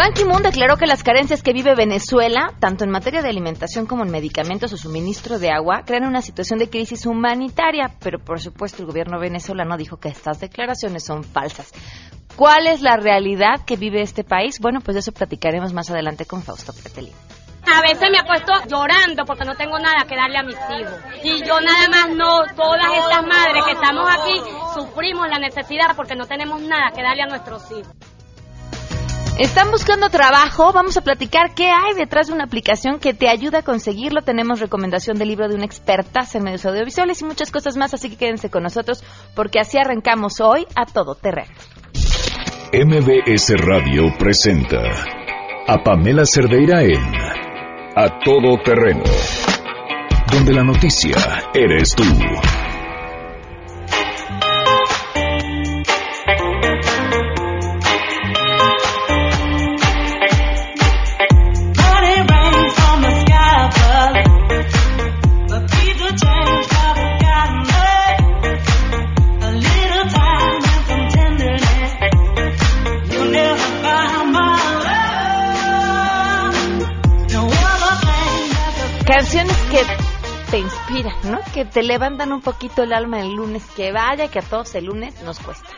Ban Ki-moon declaró que las carencias que vive Venezuela, tanto en materia de alimentación como en medicamentos o suministro de agua, crean una situación de crisis humanitaria, pero por supuesto el gobierno venezolano dijo que estas declaraciones son falsas. ¿Cuál es la realidad que vive este país? Bueno, pues de eso platicaremos más adelante con Fausto Pretelín. A veces me apuesto llorando porque no tengo nada que darle a mis hijos. Y yo nada más no, todas estas madres que estamos aquí sufrimos la necesidad porque no tenemos nada que darle a nuestros hijos. ¿Están buscando trabajo? Vamos a platicar qué hay detrás de una aplicación que te ayuda a conseguirlo. Tenemos recomendación del libro de una experta en medios audiovisuales y muchas cosas más, así que quédense con nosotros porque así arrancamos hoy a todo terreno. MBS Radio presenta a Pamela Cerdeira en A Todo Terreno, donde la noticia eres tú. Canciones que te inspiran, ¿no? Que te levantan un poquito el alma el lunes, que vaya que a todos el lunes nos cuesta.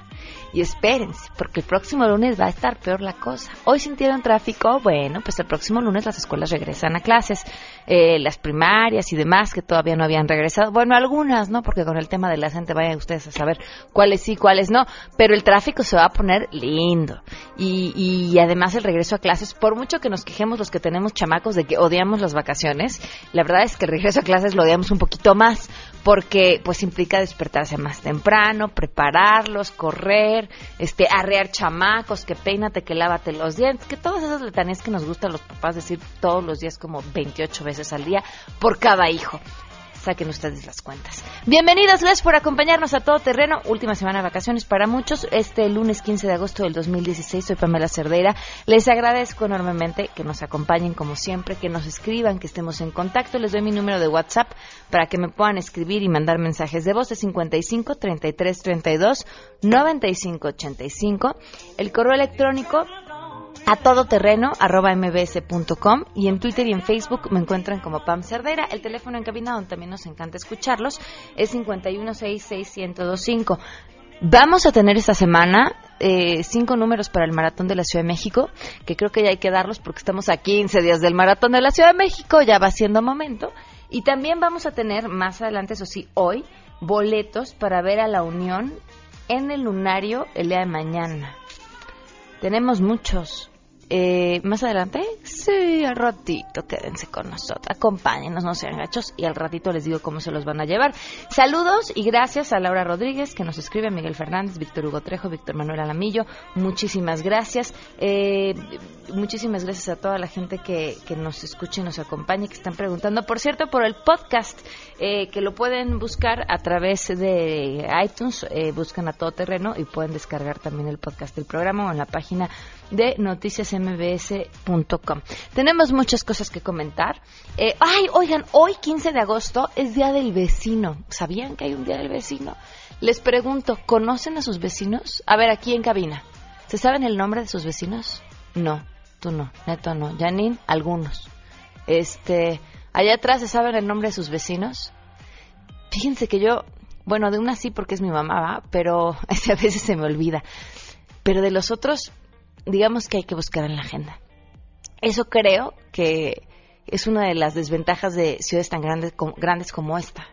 Y espérense, porque el próximo lunes va a estar peor la cosa. Hoy sintieron tráfico, bueno, pues el próximo lunes las escuelas regresan a clases. Eh, las primarias y demás que todavía no habían regresado. Bueno, algunas, ¿no? Porque con el tema de la gente vayan ustedes a saber cuáles sí, cuáles no. Pero el tráfico se va a poner lindo. Y, y además el regreso a clases, por mucho que nos quejemos los que tenemos chamacos de que odiamos las vacaciones, la verdad es que el regreso a clases lo odiamos un poquito más porque pues implica despertarse más temprano, prepararlos, correr, este, arrear chamacos, que peínate, que lávate los dientes, que todas esas letanías que nos gustan los papás decir todos los días como 28 veces al día por cada hijo. Saquen ustedes las cuentas. Bienvenidos, gracias por acompañarnos a todo terreno. Última semana de vacaciones para muchos. Este lunes 15 de agosto del 2016, soy Pamela Cerdeira. Les agradezco enormemente que nos acompañen como siempre, que nos escriban, que estemos en contacto. Les doy mi número de WhatsApp para que me puedan escribir y mandar mensajes de voz de 55 33 32 95 85. El correo electrónico a todoterreno arroba mbs.com y en Twitter y en Facebook me encuentran como Pam Cerdera. El teléfono en donde también nos encanta escucharlos es 5166125. Vamos a tener esta semana eh, cinco números para el Maratón de la Ciudad de México, que creo que ya hay que darlos porque estamos a 15 días del Maratón de la Ciudad de México, ya va siendo momento. Y también vamos a tener más adelante, eso sí, hoy, boletos para ver a la Unión en el lunario el día de mañana. Tenemos muchos. Eh, más adelante, sí, al ratito, quédense con nosotros, acompáñenos, no sean gachos, y al ratito les digo cómo se los van a llevar. Saludos y gracias a Laura Rodríguez, que nos escribe, a Miguel Fernández, Víctor Hugo Trejo, Víctor Manuel Alamillo, muchísimas gracias. Eh, muchísimas gracias a toda la gente que, que nos escucha y nos acompaña, que están preguntando, por cierto, por el podcast, eh, que lo pueden buscar a través de iTunes, eh, buscan a todo terreno y pueden descargar también el podcast del programa o en la página de noticiasmbs.com. Tenemos muchas cosas que comentar. Eh, ay, oigan, hoy 15 de agosto es Día del Vecino. ¿Sabían que hay un Día del Vecino? Les pregunto, ¿conocen a sus vecinos? A ver, aquí en cabina. ¿Se saben el nombre de sus vecinos? No, tú no, neto no. Janine, algunos. Este, allá atrás se saben el nombre de sus vecinos. Fíjense que yo, bueno, de una sí porque es mi mamá, ¿va? pero a veces se me olvida. Pero de los otros, digamos que hay que buscar en la agenda. Eso creo que es una de las desventajas de ciudades tan grandes como, grandes como esta.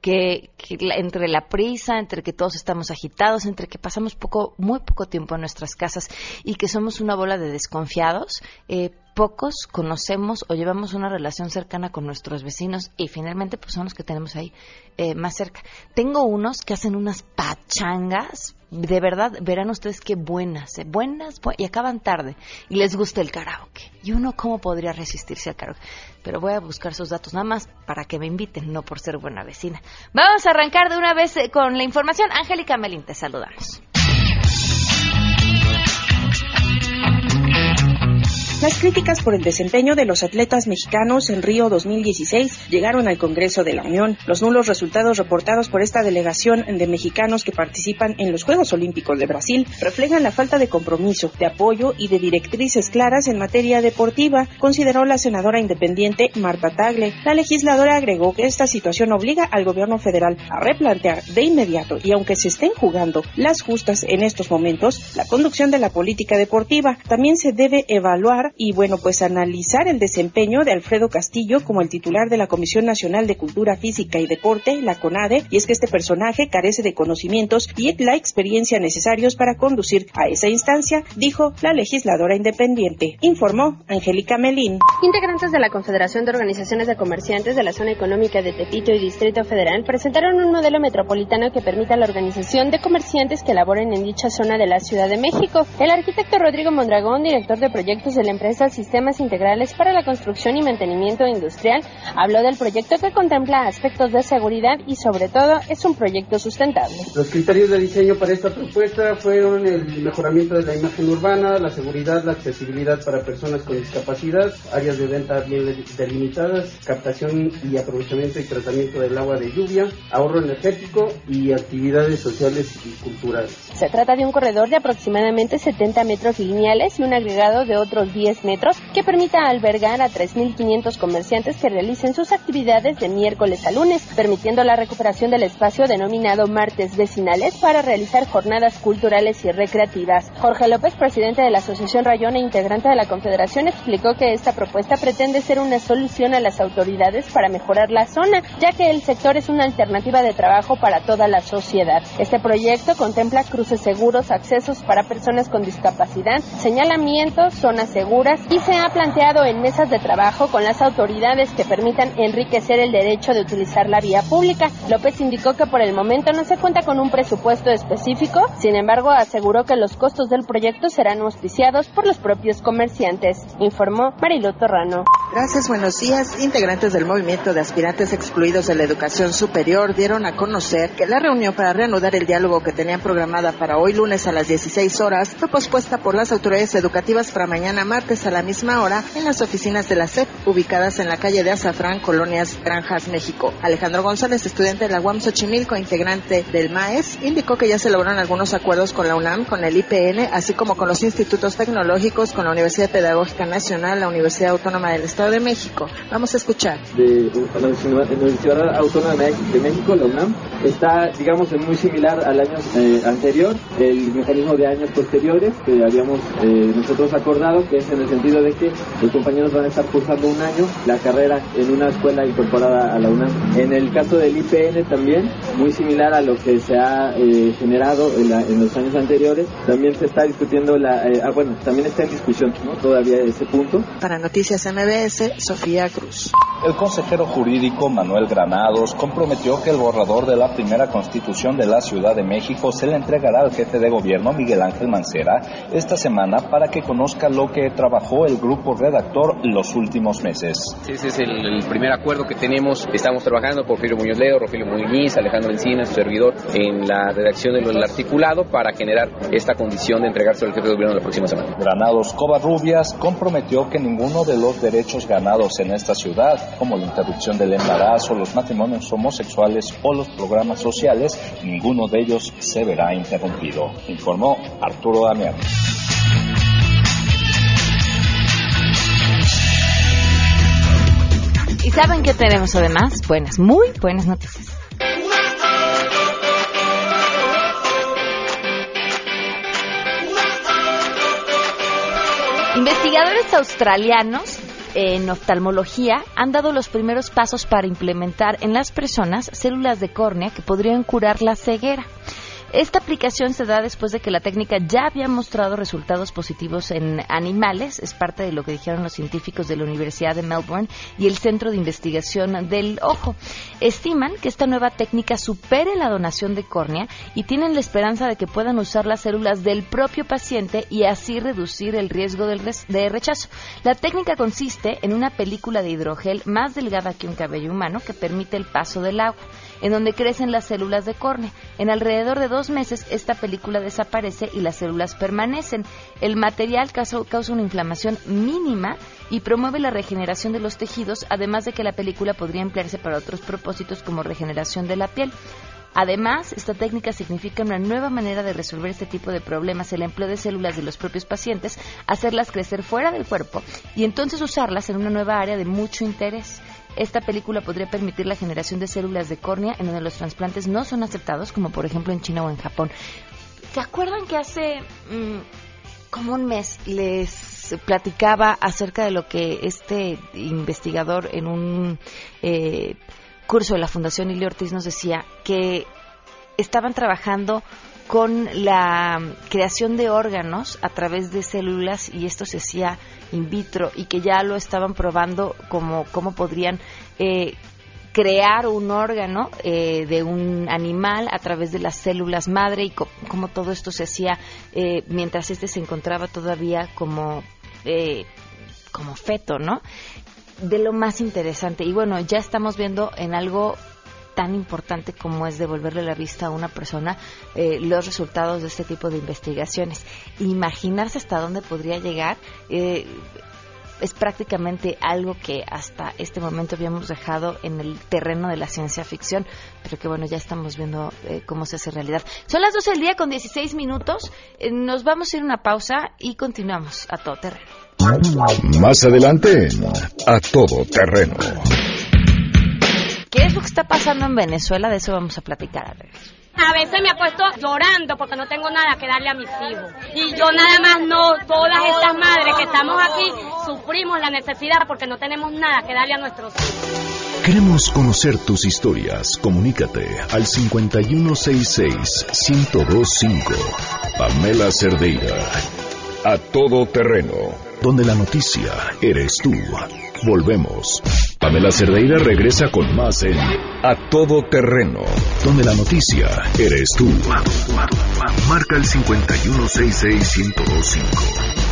Que, que entre la prisa, entre que todos estamos agitados, entre que pasamos poco, muy poco tiempo en nuestras casas y que somos una bola de desconfiados, eh, pocos conocemos o llevamos una relación cercana con nuestros vecinos y finalmente pues son los que tenemos ahí eh, más cerca. Tengo unos que hacen unas pachangas, de verdad, verán ustedes qué buenas, eh, buenas, bu y acaban tarde y les gusta el karaoke. Y uno cómo podría resistirse al karaoke. Pero voy a buscar sus datos nada más para que me inviten, no por ser buena vecina. Vamos a arrancar de una vez eh, con la información. Angélica Melín, te saludamos. Las críticas por el desempeño de los atletas mexicanos en Río 2016 llegaron al Congreso de la Unión. Los nulos resultados reportados por esta delegación de mexicanos que participan en los Juegos Olímpicos de Brasil reflejan la falta de compromiso, de apoyo y de directrices claras en materia deportiva, consideró la senadora independiente Marta Tagle. La legisladora agregó que esta situación obliga al gobierno federal a replantear de inmediato y aunque se estén jugando las justas en estos momentos, la conducción de la política deportiva también se debe evaluar y bueno, pues analizar el desempeño de Alfredo Castillo como el titular de la Comisión Nacional de Cultura Física y Deporte, la CONADE, y es que este personaje carece de conocimientos y la experiencia necesarios para conducir a esa instancia, dijo la legisladora independiente. Informó Angélica Melín. Integrantes de la Confederación de Organizaciones de Comerciantes de la Zona Económica de Tepito y Distrito Federal presentaron un modelo metropolitano que permita la organización de comerciantes que laboren en dicha zona de la Ciudad de México. El arquitecto Rodrigo Mondragón, director de proyectos de la empresa Sistemas Integrales para la Construcción y Mantenimiento Industrial, habló del proyecto que contempla aspectos de seguridad y sobre todo es un proyecto sustentable. Los criterios de diseño para esta propuesta fueron el mejoramiento de la imagen urbana, la seguridad, la accesibilidad para personas con discapacidad, áreas de venta bien delimitadas, captación y aprovechamiento y tratamiento del agua de lluvia, ahorro energético y actividades sociales y culturales. Se trata de un corredor de aproximadamente 70 metros lineales y un agregado de otros 10 metros que permita albergar a 3.500 comerciantes que realicen sus actividades de miércoles a lunes, permitiendo la recuperación del espacio denominado martes vecinales para realizar jornadas culturales y recreativas. Jorge López, presidente de la Asociación Rayón e integrante de la Confederación, explicó que esta propuesta pretende ser una solución a las autoridades para mejorar la zona, ya que el sector es una alternativa de trabajo para toda la sociedad. Este proyecto contempla cruces seguros, accesos para personas con discapacidad, señalamientos, zonas seguras y se ha planteado en mesas de trabajo con las autoridades que permitan enriquecer el derecho de utilizar la vía pública. López indicó que por el momento no se cuenta con un presupuesto específico, sin embargo aseguró que los costos del proyecto serán auspiciados por los propios comerciantes, informó Marilu Torrano. Gracias, buenos días. Integrantes del movimiento de aspirantes excluidos de la educación superior dieron a conocer que la reunión para reanudar el diálogo que tenían programada para hoy lunes a las 16 horas fue pospuesta por las autoridades educativas para mañana martes a la misma hora en las oficinas de la SEP, ubicadas en la calle de Azafrán, Colonias Granjas, México. Alejandro González, estudiante de la UAM Xochimilco, integrante del MAES, indicó que ya se lograron algunos acuerdos con la UNAM, con el IPN, así como con los institutos tecnológicos, con la Universidad Pedagógica Nacional, la Universidad Autónoma del Estado de México. Vamos a escuchar. De la Universidad Autónoma de México, la UNAM, está, digamos, muy similar al año eh, anterior, el mecanismo de años posteriores que habíamos eh, nosotros acordado, que es en el sentido de que los compañeros van a estar cursando un año la carrera en una escuela incorporada a la UNAM. En el caso del IPN también, muy similar a lo que se ha eh, generado en, en, los años anteriores, también se está discutiendo la, ah, bueno, también está en discusión ¿no? todavía ese punto. Para Noticias MBS, Sofía Cruz. El consejero jurídico Manuel Granados comprometió que el borrador de la primera constitución de la Ciudad de México se le entregará al jefe de gobierno Miguel Ángel Mancera esta semana para que conozca lo que trabajó el grupo redactor los últimos meses. Ese es el, primer acuerdo que tenemos. Estamos trabajando Porfirio Muñoz Ledo, Rogelio Muñiz, Alejandro Encina, su servidor, en la redacción del articulado para generar esta condición de entregarse al jefe de gobierno la próxima semana. Granados Covarrubias comprometió que ninguno de los derechos ganados en esta ciudad como la interrupción del embarazo, los matrimonios homosexuales o los programas sociales, ninguno de ellos se verá interrumpido, informó Arturo Damián. ¿Y saben qué tenemos además? Buenas, muy buenas noticias. Investigadores australianos en oftalmología han dado los primeros pasos para implementar en las personas células de córnea que podrían curar la ceguera. Esta aplicación se da después de que la técnica ya había mostrado resultados positivos en animales, es parte de lo que dijeron los científicos de la Universidad de Melbourne y el Centro de Investigación del Ojo. Estiman que esta nueva técnica supere la donación de córnea y tienen la esperanza de que puedan usar las células del propio paciente y así reducir el riesgo de rechazo. La técnica consiste en una película de hidrogel más delgada que un cabello humano que permite el paso del agua. En donde crecen las células de córnea. En alrededor de dos meses, esta película desaparece y las células permanecen. El material causa, una inflamación mínima y promueve la regeneración de los tejidos, además de que la película podría emplearse para otros propósitos como regeneración de la piel. Además, esta técnica significa una nueva manera de resolver este tipo de problemas, el empleo de células de los propios pacientes, hacerlas crecer fuera del cuerpo y entonces usarlas en una nueva área de mucho interés. Esta película podría permitir la generación de células de córnea en donde los trasplantes no son aceptados, como por ejemplo en China o en Japón. ¿Se acuerdan que hace mm, como un mes les platicaba acerca de lo que este investigador en un eh, curso de la Fundación Ili Ortiz nos decía que estaban trabajando con la creación de órganos a través de células y esto se hacía in vitro y que ya lo estaban probando como cómo podrían eh, crear un órgano eh, de un animal a través de las células madre y cómo todo esto se hacía eh, mientras este se encontraba todavía como como feto, ¿no? de lo más interesante. Y bueno, ya estamos viendo en algo tan importante como es devolverle la vista a una persona eh, los resultados de este tipo de investigaciones. Imaginarse hasta dónde podría llegar eh, es prácticamente algo que hasta este momento habíamos dejado en el terreno de la ciencia ficción, pero que bueno, ya estamos viendo eh, cómo se hace realidad. Son las 12 del día con 16 minutos, nos vamos a ir a una pausa y continuamos a todo terreno. Más adelante, a todo terreno. ¿Qué es lo que está pasando en Venezuela? De eso vamos a platicar a A veces me acuesto llorando porque no tengo nada que darle a mis hijos. Y yo nada más no, todas estas madres que estamos aquí sufrimos la necesidad porque no tenemos nada que darle a nuestros hijos. Queremos conocer tus historias. Comunícate al 5166-1025. Pamela Cerdeira. A todo terreno donde la noticia eres tú. Volvemos. Pamela Cerdeira regresa con más en A Todo Terreno, donde la noticia eres tú. Marca el 5166125.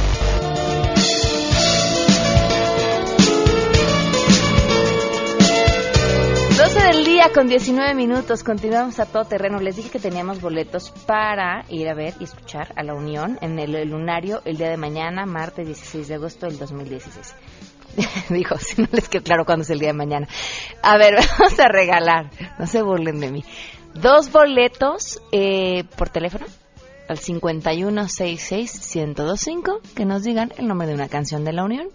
12 del día con 19 minutos, continuamos a todo terreno. Les dije que teníamos boletos para ir a ver y escuchar a la Unión en el, lunario el día de mañana, martes 16 de agosto del 2016. Dijo, si no les quedó claro cuándo es el día de mañana. A ver, vamos a regalar, no se burlen de mí. Dos boletos eh, por teléfono al 5166-1025 que nos digan el nombre de una canción de la Unión.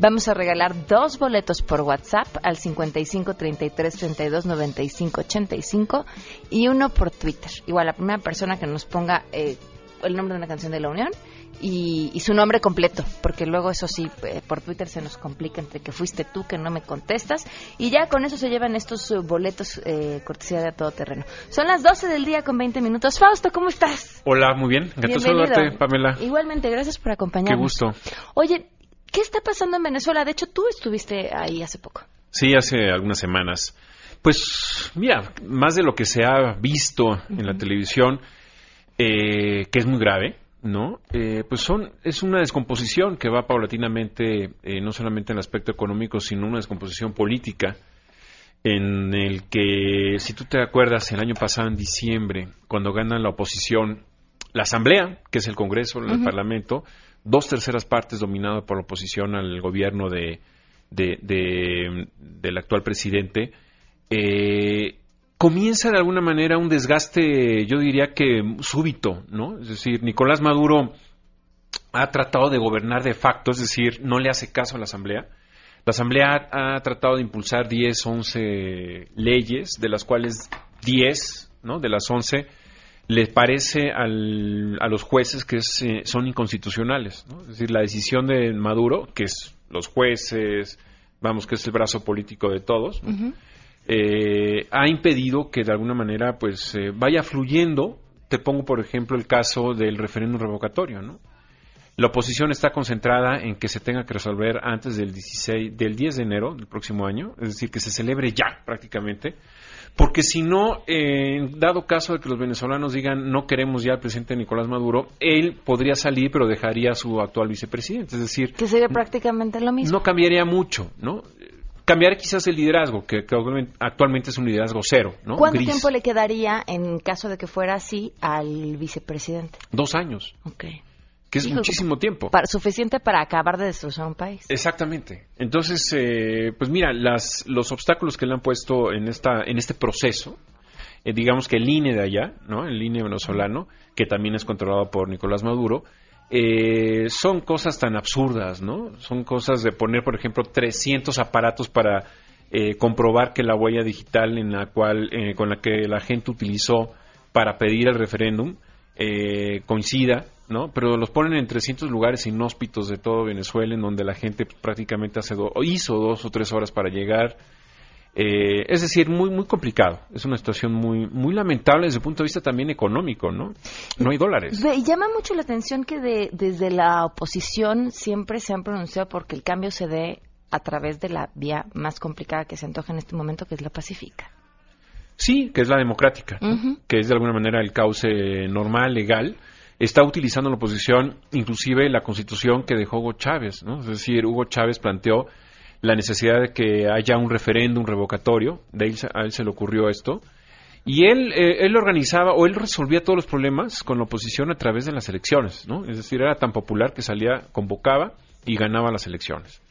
Vamos a regalar dos boletos por WhatsApp al 55 33 32 95 85 y uno por Twitter. Igual la primera persona que nos ponga eh, el nombre de una canción de la Unión y, su nombre completo, porque luego eso sí, eh, por Twitter se nos complica entre que fuiste tú que no me contestas y ya con eso se llevan estos uh, boletos eh, cortesía de todo terreno. Son las 12 del día con 20 minutos. Fausto, ¿cómo estás? Hola, muy bien. Encantado saludarte, Pamela. Igualmente, gracias por acompañarnos. Qué gusto. Oye, ¿Qué está pasando en Venezuela? De hecho, tú estuviste ahí hace poco. Sí, hace algunas semanas. Pues mira, más de lo que se ha visto en la televisión, eh, que es muy grave, ¿no? Eh, pues son, es una descomposición que va paulatinamente, eh, no solamente en el aspecto económico, sino una descomposición política, en el que, si tú te acuerdas, el año pasado, en diciembre, cuando gana la oposición, la Asamblea, que es el Congreso, el Parlamento, dos terceras partes dominadas por la oposición al gobierno de, del actual presidente, eh, comienza de alguna manera un desgaste, yo diría que súbito, ¿no? Es decir, Nicolás Maduro ha tratado de gobernar de facto, es decir, no le hace caso a la Asamblea. La Asamblea ha, tratado de impulsar 10, 11 leyes, de las cuales 10, ¿no? De las 11 le parece al, a los jueces que eh, son inconstitucionales. Es decir, la decisión de Maduro, que es los jueces, vamos, que es el brazo político de todos, eh, ha impedido que de alguna manera pues eh, vaya fluyendo. Te pongo, por ejemplo, el caso del referéndum revocatorio. ¿no? La oposición está concentrada en que se tenga que resolver antes del, 16, del 10 de enero del próximo año, es decir, que se celebre ya prácticamente porque si no, en dado caso de que los venezolanos digan no queremos ya al presidente Nicolás Maduro, él podría salir pero dejaría a su actual vicepresidente. Es decir, que sería prácticamente lo mismo. No cambiaría mucho, ¿no? Cambiar quizás el liderazgo, que, actualmente es un liderazgo cero. ¿no? ¿Cuánto tiempo le quedaría, en caso de que fuera así, al vicepresidente? Dos años. Ok. Que es muchísimo tiempo. Para, suficiente para acabar de destrozar un país. Exactamente. Entonces, eh, pues mira, las, los obstáculos que le han puesto en, esta, en este proceso, eh, digamos que el INE de allá, ¿no? el INE venezolano, que también es controlado por Nicolás Maduro, eh, son cosas tan absurdas, ¿no? Son cosas de poner, por ejemplo, 300 aparatos para eh, comprobar que la huella digital en la cual, eh, con la que la gente utilizó para pedir el referéndum coincida, ¿no? Pero los ponen en 300 lugares inhóspitos de todo Venezuela, en donde la gente prácticamente hace hizo dos o tres horas para llegar. Eh, es decir, muy muy complicado. Es una situación muy muy lamentable desde el punto de vista también económico, ¿no? No hay dólares. Y llama mucho la atención que de, desde la oposición siempre se han pronunciado porque el cambio se dé a través de la vía más complicada que se antoja en este momento, que es la pacífica. Sí, que es la democrática, que es de alguna manera el cauce normal, legal. Está utilizando la oposición inclusive la constitución que dejó Hugo Chávez, ¿no? Es decir, Hugo Chávez planteó la necesidad de que haya un referéndum revocatorio, de él, a él se le ocurrió esto, y él, eh, él organizaba o él resolvía todos los problemas con la oposición a través de las elecciones, ¿no? Es decir, era tan popular que salía, convocaba y ganaba las elecciones.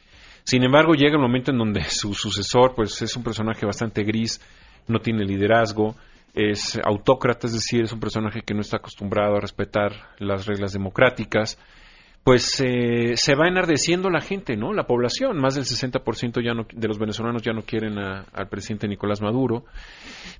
Sin embargo, llega el momento en donde su sucesor, pues es un personaje bastante gris, no tiene liderazgo, es autócrata, es decir, es un personaje que no está acostumbrado a respetar las reglas democráticas, pues eh, se va enardeciendo la gente, ¿no? La población, más del 60% ya no, de los venezolanos ya no quieren al presidente Nicolás Maduro.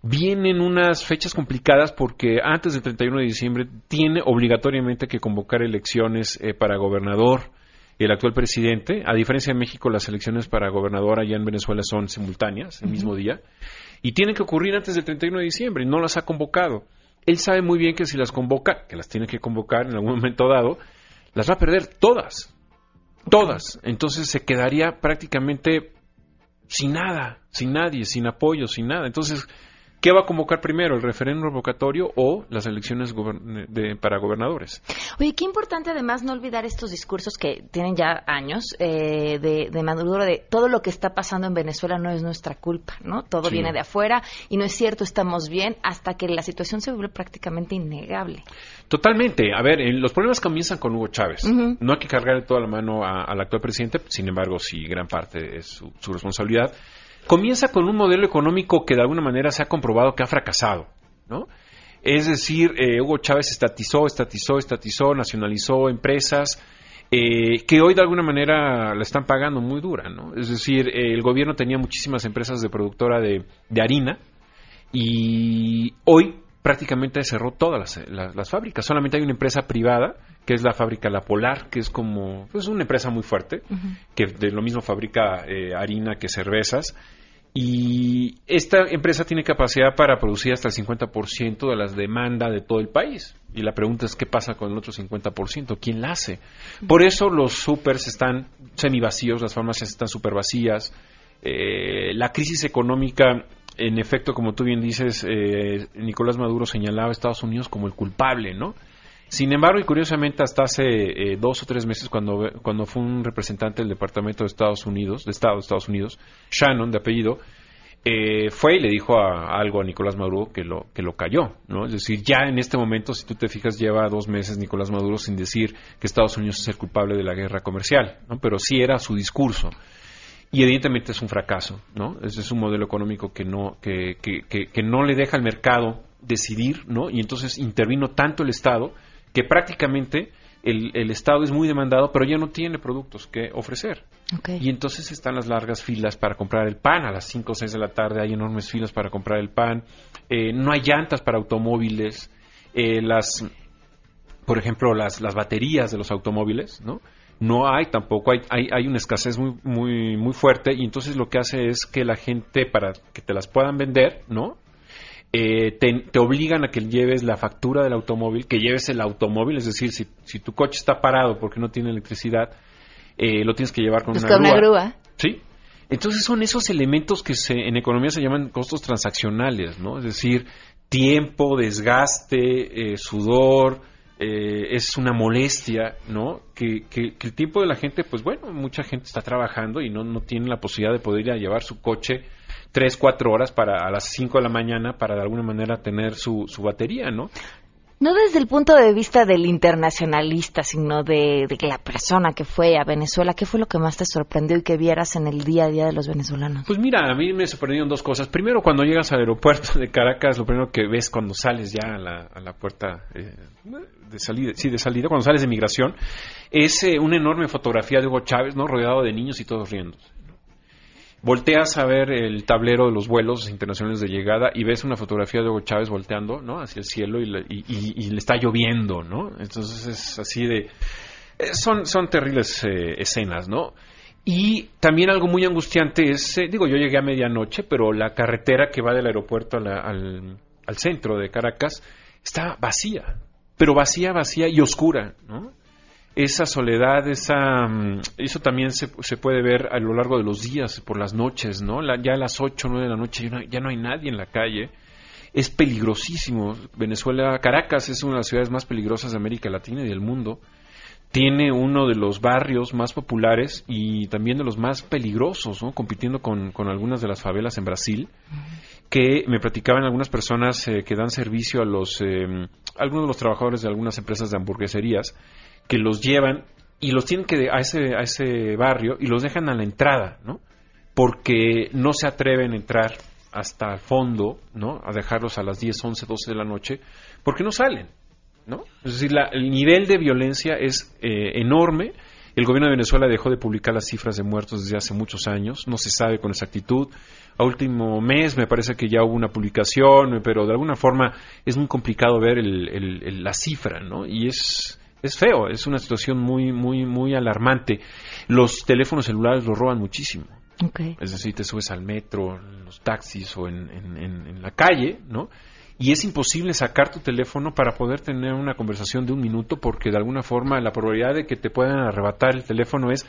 Vienen unas fechas complicadas porque antes del 31 de diciembre tiene obligatoriamente que convocar elecciones eh, para gobernador el actual presidente. A diferencia de México, las elecciones para gobernador allá en Venezuela son simultáneas, el mismo día, y tienen que ocurrir antes del 31 de diciembre y no las ha convocado. Él sabe muy bien que si las convoca, que las tiene que convocar en algún momento dado, las va a perder todas. Todas. Entonces se quedaría prácticamente sin nada, sin nadie, sin apoyo, sin nada. Entonces, ¿Qué va a convocar primero, el referéndum revocatorio o las elecciones para gobernadores? Oye, qué importante además no olvidar estos discursos que tienen ya años eh, de, Maduro, de todo lo que está pasando en Venezuela no es nuestra culpa, ¿no? Todo viene de afuera y no es cierto, estamos bien, hasta que la situación se vuelve prácticamente innegable. Totalmente. A ver, los problemas comienzan con Hugo Chávez. No hay que cargarle toda la mano al actual presidente, sin embargo, sí, gran parte es su responsabilidad comienza con un modelo económico que de alguna manera se ha comprobado que ha fracasado, ¿no? Es decir, eh, Hugo Chávez estatizó, estatizó, estatizó, nacionalizó empresas eh, que hoy de alguna manera la están pagando muy dura, ¿no? Es decir, eh, el gobierno tenía muchísimas empresas de productora de, harina y hoy prácticamente cerró todas las, fábricas. Solamente hay una empresa privada, que es la fábrica La Polar, que es como, es pues, una empresa muy fuerte, que de lo mismo fabrica harina que cervezas y esta empresa tiene capacidad para producir hasta el 50% de las demandas de todo el país. Y la pregunta es qué pasa con el otro 50%, ¿quién la hace? Por eso los supers están semivacíos, las farmacias están super vacías. Eh, la crisis económica, en efecto, como tú bien dices, eh, Nicolás Maduro señalaba a Estados Unidos como el culpable, ¿no? Sin embargo, y curiosamente, hasta hace eh, dos o tres meses, cuando, cuando fue un representante del Departamento de Estados Unidos, de Estado de Estados Unidos, Shannon, de apellido, eh, fue y le dijo algo a Nicolás Maduro que lo, que lo cayó, ¿no? Es decir, ya en este momento, si tú te fijas, lleva dos meses Nicolás Maduro sin decir que Estados Unidos es el culpable de la guerra comercial, ¿no? Pero sí era su discurso. Y evidentemente es un fracaso, ¿no? Ese es un modelo económico que no, que, que, que, que no le deja al mercado decidir, ¿no? Y entonces intervino tanto el Estado que prácticamente el, Estado es muy demandado, pero ya no tiene productos que ofrecer. Y entonces están las largas filas para comprar el pan. A las 5 o 6 de la tarde hay enormes filas para comprar el pan. Eh, no hay llantas para automóviles. Eh, las, por ejemplo, las, las baterías de los automóviles, ¿no? No hay tampoco, hay, hay, hay una escasez muy, muy, muy fuerte y entonces lo que hace es que la gente, para que te las puedan vender, ¿no? Eh, te, obligan a que lleves la factura del automóvil, que lleves el automóvil, es decir, si, si tu coche está parado porque no tiene electricidad, eh, lo tienes que llevar con una, grúa. Sí. Entonces son esos elementos que se, en economía se llaman costos transaccionales, ¿no? Es decir, tiempo, desgaste, eh, sudor, eh, es una molestia, ¿no? Que, que, el tiempo de la gente, pues bueno, mucha gente está trabajando y no, no tiene la posibilidad de poder ir a llevar su coche tres, cuatro horas para a las cinco de la mañana para de alguna manera tener su, su batería, ¿no? No desde el punto de vista del internacionalista, sino de, la persona que fue a Venezuela. ¿Qué fue lo que más te sorprendió y que vieras en el día a día de los venezolanos? Pues mira, a mí me sorprendieron dos cosas. Primero, cuando llegas al aeropuerto de Caracas, lo primero que ves cuando sales ya a la, puerta eh, de salida, sí, de salida, cuando sales de migración, es eh, una enorme fotografía de Hugo Chávez, ¿no? Rodeado de niños y todos riendo volteas a ver el tablero de los vuelos internacionales de llegada y ves una fotografía de Hugo Chávez volteando ¿no? hacia el cielo y le, está lloviendo, ¿no? Entonces es así de... Eh, son, son terribles eh, escenas, ¿no? Y también algo muy angustiante es, eh, digo, yo llegué a medianoche, pero la carretera que va del aeropuerto al, al centro de Caracas está vacía, pero vacía, vacía y oscura, ¿no? Esa soledad, esa, mm, eso también se, se, puede ver a lo largo de los días, por las noches, ¿no? ya a las 8 o 9 de la noche ya no, hay nadie en la calle. Es peligrosísimo. Venezuela, Caracas es una de las ciudades más peligrosas de América Latina y del mundo. Tiene uno de los barrios más populares y también de los más peligrosos, compitiendo con, con algunas de las favelas en Brasil, que me platicaban algunas personas eh, que dan servicio a los, eh, algunos de los trabajadores de algunas empresas de hamburgueserías, que los llevan y los tienen que a ese, a ese barrio y los dejan a la entrada, ¿no? Porque no se atreven a entrar hasta el fondo, ¿no? A dejarlos a las 10, 11, 12 de la noche, porque no salen, ¿no? Es decir, el nivel de violencia es eh, enorme. El gobierno de Venezuela dejó de publicar las cifras de muertos desde hace muchos años, no se sabe con exactitud. A último mes me parece que ya hubo una publicación, pero de alguna forma es muy complicado ver la cifra, ¿no? Y es, es feo, es una situación muy, muy, muy alarmante. Los teléfonos celulares los roban muchísimo. Es decir, te subes al metro, en los taxis o en, en, la calle, ¿no? Y es imposible sacar tu teléfono para poder tener una conversación de un minuto porque de alguna forma la probabilidad de que te puedan arrebatar el teléfono es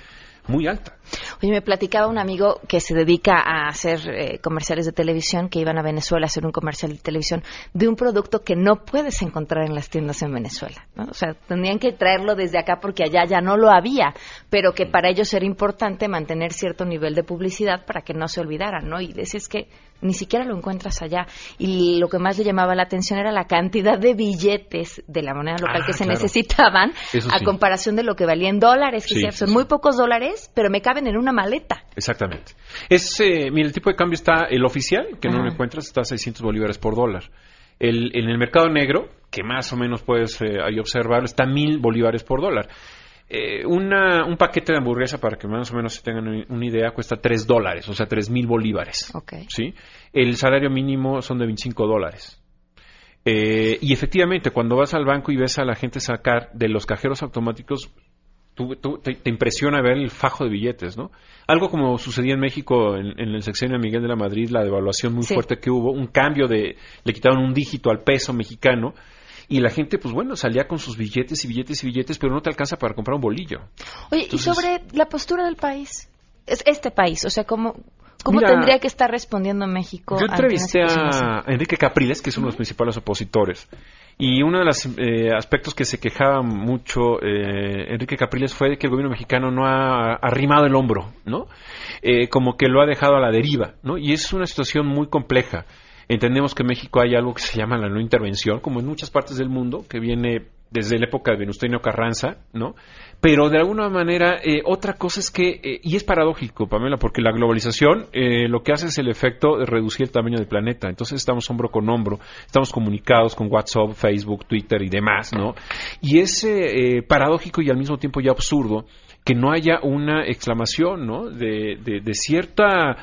muy alta. Oye, me platicaba un amigo que se dedica a hacer eh, comerciales de televisión, que iban a Venezuela a hacer un comercial de televisión de un producto que no puedes encontrar en las tiendas en Venezuela. O sea, tendrían que traerlo desde acá porque allá ya no lo había, pero que para ellos era importante mantener cierto nivel de publicidad para que no se olvidaran, ¿no? Y decís que ni siquiera lo encuentras allá. Y lo que más le llamaba la atención era la cantidad de billetes de la moneda local que ah, se necesitaban a comparación de lo que valía en dólares. Que son muy pocos dólares, pero me caben en una maleta. Exactamente. Es, eh, mira, el tipo de cambio está, el oficial, que no lo encuentras, está a 600 bolívares por dólar. El, en el mercado negro, que más o menos puedes eh, ahí observar, está mil bolívares por dólar. Eh, una, un paquete de hamburguesa, para que más o menos se tengan una idea, cuesta 3 dólares, o sea, 3 mil bolívares. ¿sí? El salario mínimo son de 25 dólares. Eh, y efectivamente, cuando vas al banco y ves a la gente sacar de los cajeros automáticos, te, impresiona ver el fajo de billetes, ¿no? Algo como sucedía en México en, el sexenio de Miguel de la Madrid, la devaluación muy fuerte que hubo, un cambio de, le quitaron un dígito al peso mexicano, y la gente, pues bueno, salía con sus billetes y billetes y billetes, pero no te alcanza para comprar un bolillo. Oye, y sobre la postura del país, es este país, o sea, ¿cómo, ¿Cómo tendría que estar respondiendo México? Yo entrevisté a Enrique Capriles, que es uno de los principales opositores, y uno de los eh, aspectos que se quejaba mucho eh, Enrique Capriles fue que el gobierno mexicano no ha arrimado el hombro, ¿no? Eh, como que lo ha dejado a la deriva, ¿no? Y es una situación muy compleja. Entendemos que en México hay algo que se llama la no intervención, como en muchas partes del mundo, que viene desde la época de Venustiano Carranza, ¿no? Pero de alguna manera, eh, otra cosa es que, eh, y es paradójico, Pamela, porque la globalización eh, lo que hace es el efecto de reducir el tamaño del planeta. Entonces estamos hombro con hombro, estamos comunicados con WhatsApp, Facebook, Twitter y demás, ¿no? Y es paradójico y al mismo tiempo ya absurdo que no haya una exclamación, ¿no? de, de cierta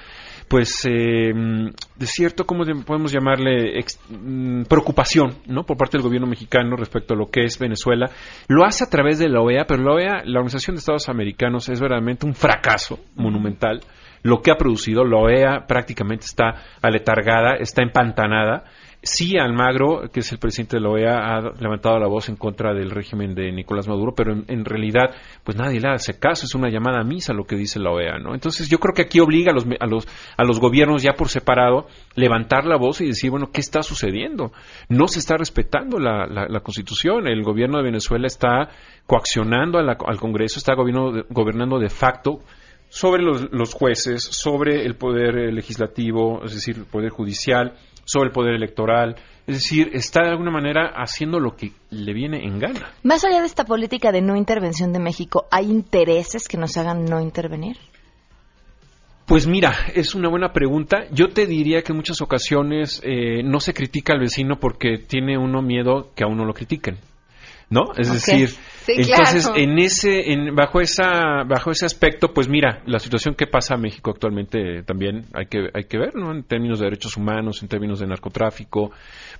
pues eh, de cierto, ¿cómo podemos llamarle? Mm, preocupación, ¿no? Por parte del gobierno mexicano respecto a lo que es Venezuela. Lo hace a través de la OEA, pero la OEA, la Organización de Estados Americanos, es verdaderamente un fracaso monumental. Lo que ha producido, la OEA prácticamente está aletargada, está empantanada Sí, Almagro, que es el presidente de la OEA, ha levantado la voz en contra del régimen de Nicolás Maduro, pero en, realidad, pues nadie le hace caso, es una llamada a misa lo que dice la OEA, ¿no? Entonces yo creo que aquí obliga a los, a los, a los gobiernos ya por separado levantar la voz y decir, bueno, ¿qué está sucediendo? No se está respetando la, la, Constitución, el gobierno de Venezuela está coaccionando al Congreso, está gobernando de facto sobre los, los, jueces, sobre el poder legislativo, es decir, el poder judicial, sobre el poder electoral. Es decir, está de alguna manera haciendo lo que le viene en gana. Más allá de esta política de no intervención de México, ¿hay intereses que nos hagan no intervenir? Pues mira, es una buena pregunta. Yo te diría que en muchas ocasiones eh, no se critica al vecino porque tiene uno miedo que a uno lo critiquen. ¿No? Es decir, entonces en ese, en, bajo esa, bajo ese aspecto, pues mira, la situación que pasa en México actualmente también hay que, hay que ver, ¿no? En términos de derechos humanos, en términos de narcotráfico,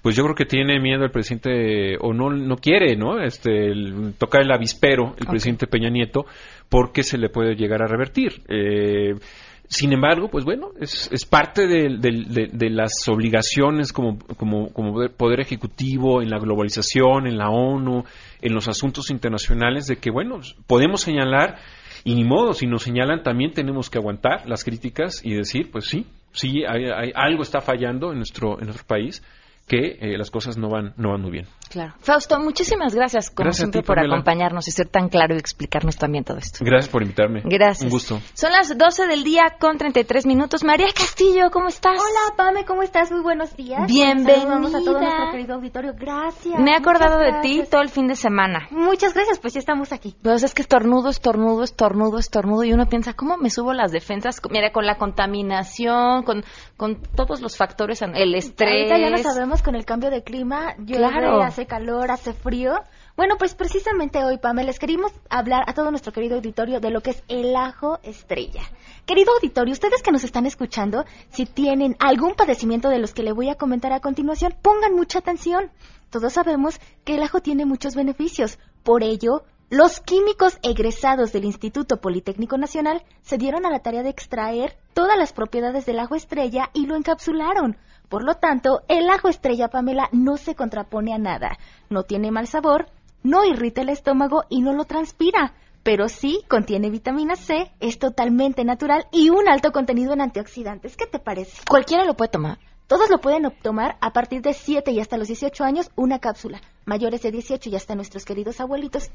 pues yo creo que tiene miedo el presidente o no, no quiere, ¿no? Este, tocar el avispero el presidente Peña Nieto porque se le puede llegar a revertir. Eh, sin embargo, pues bueno, es, es parte de, de, las obligaciones como, como, poder ejecutivo en la globalización, en la ONU, en los asuntos internacionales, de que, bueno, podemos señalar, y ni modo, si nos señalan también tenemos que aguantar las críticas y decir, pues sí, sí, hay, algo está fallando en nuestro, en nuestro país que eh, las cosas no van, no van muy bien. Claro. Fausto, muchísimas gracias, como siempre, por acompañarnos y ser tan claro y explicarnos también todo esto. Gracias por invitarme. Gracias. Un gusto. Son las 12 del día con 33 minutos. María Castillo, ¿cómo estás? Hola, Pame, ¿cómo estás? Muy buenos días. Bienvenida. Vamos a todo nuestro querido auditorio. Gracias. Me he acordado de ti todo el fin de semana. Muchas gracias, pues ya estamos aquí. Pues es que estornudo, estornudo, estornudo, estornudo y uno piensa, ¿cómo me subo las defensas? Mira, con la contaminación, con, con todos los factores, el estrés. Ahorita ya lo sabemos con el cambio de clima llueve, hace calor, hace frío. Bueno, pues precisamente hoy, Pamela, les queríamos hablar a todo nuestro querido auditorio de lo que es el ajo estrella. Querido auditorio, ustedes que nos están escuchando, si tienen algún padecimiento de los que le voy a comentar a continuación, pongan mucha atención. Todos sabemos que el ajo tiene muchos beneficios. Por ello, los químicos egresados del Instituto Politécnico Nacional se dieron a la tarea de extraer todas las propiedades del ajo estrella y lo encapsularon. Por lo tanto, el ajo estrella Pamela no se contrapone a nada, no tiene mal sabor, no irrita el estómago y no lo transpira, pero sí contiene vitamina C, es totalmente natural y un alto contenido en antioxidantes. ¿Qué te parece? Cualquiera lo puede tomar. Todos lo pueden tomar a partir de 7 y hasta los 18 años una cápsula. Mayores de 18 y hasta nuestros queridos abuelitos,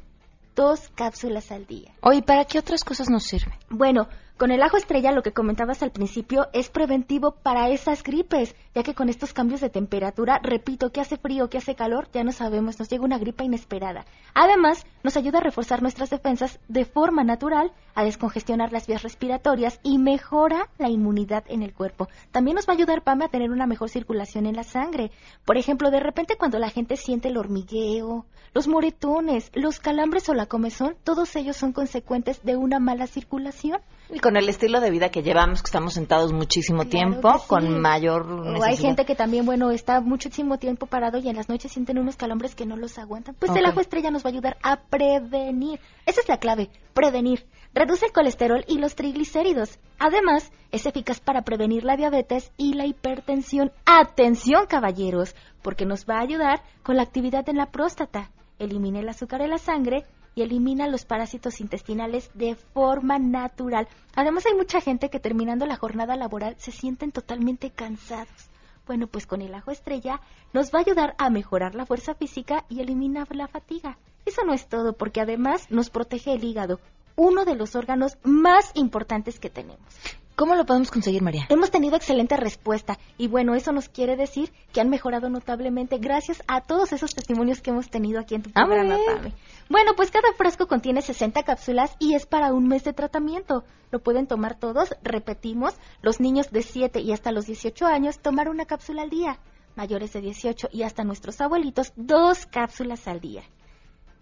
dos cápsulas al día. Oye, ¿para qué otras cosas nos sirve? Bueno, con el ajo estrella, lo que comentabas al principio, es preventivo para esas gripes, ya que con estos cambios de temperatura, repito, que hace frío, que hace calor, ya no sabemos, nos llega una gripa inesperada. Además, nos ayuda a reforzar nuestras defensas de forma natural, a descongestionar las vías respiratorias y mejora la inmunidad en el cuerpo. También nos va a ayudar, Pame, a tener una mejor circulación en la sangre. Por ejemplo, de repente cuando la gente siente el hormigueo, los moretones, los calambres o la comezón, todos ellos son consecuentes de una mala circulación. Con el estilo de vida que llevamos, que estamos sentados muchísimo tiempo, con mayor necesidad. O hay gente que también, bueno, está muchísimo tiempo parado y en las noches sienten unos calambres que no los aguantan. Pues el ajo estrella nos va a ayudar a prevenir. Esa es la clave, prevenir. Reduce el colesterol y los triglicéridos. Además, es eficaz para prevenir la diabetes y la hipertensión. Atención, caballeros, porque nos va a ayudar con la actividad en la próstata. Elimina el azúcar en la sangre y elimina los parásitos intestinales de forma natural. Además hay mucha gente que terminando la jornada laboral se sienten totalmente cansados. Bueno, pues con el ajo estrella nos va a ayudar a mejorar la fuerza física y eliminar la fatiga. Eso no es todo, porque además nos protege el hígado, uno de los órganos más importantes que tenemos. ¿Cómo lo podemos conseguir, María? Hemos tenido excelente respuesta y bueno, eso nos quiere decir que han mejorado notablemente gracias a todos esos testimonios que hemos tenido aquí en tu ah, programa, Bueno, pues cada frasco contiene 60 cápsulas y es para un mes de tratamiento. Lo pueden tomar todos, repetimos, los niños de 7 y hasta los 18 años tomar una cápsula al día, mayores de 18 y hasta nuestros abuelitos dos cápsulas al día.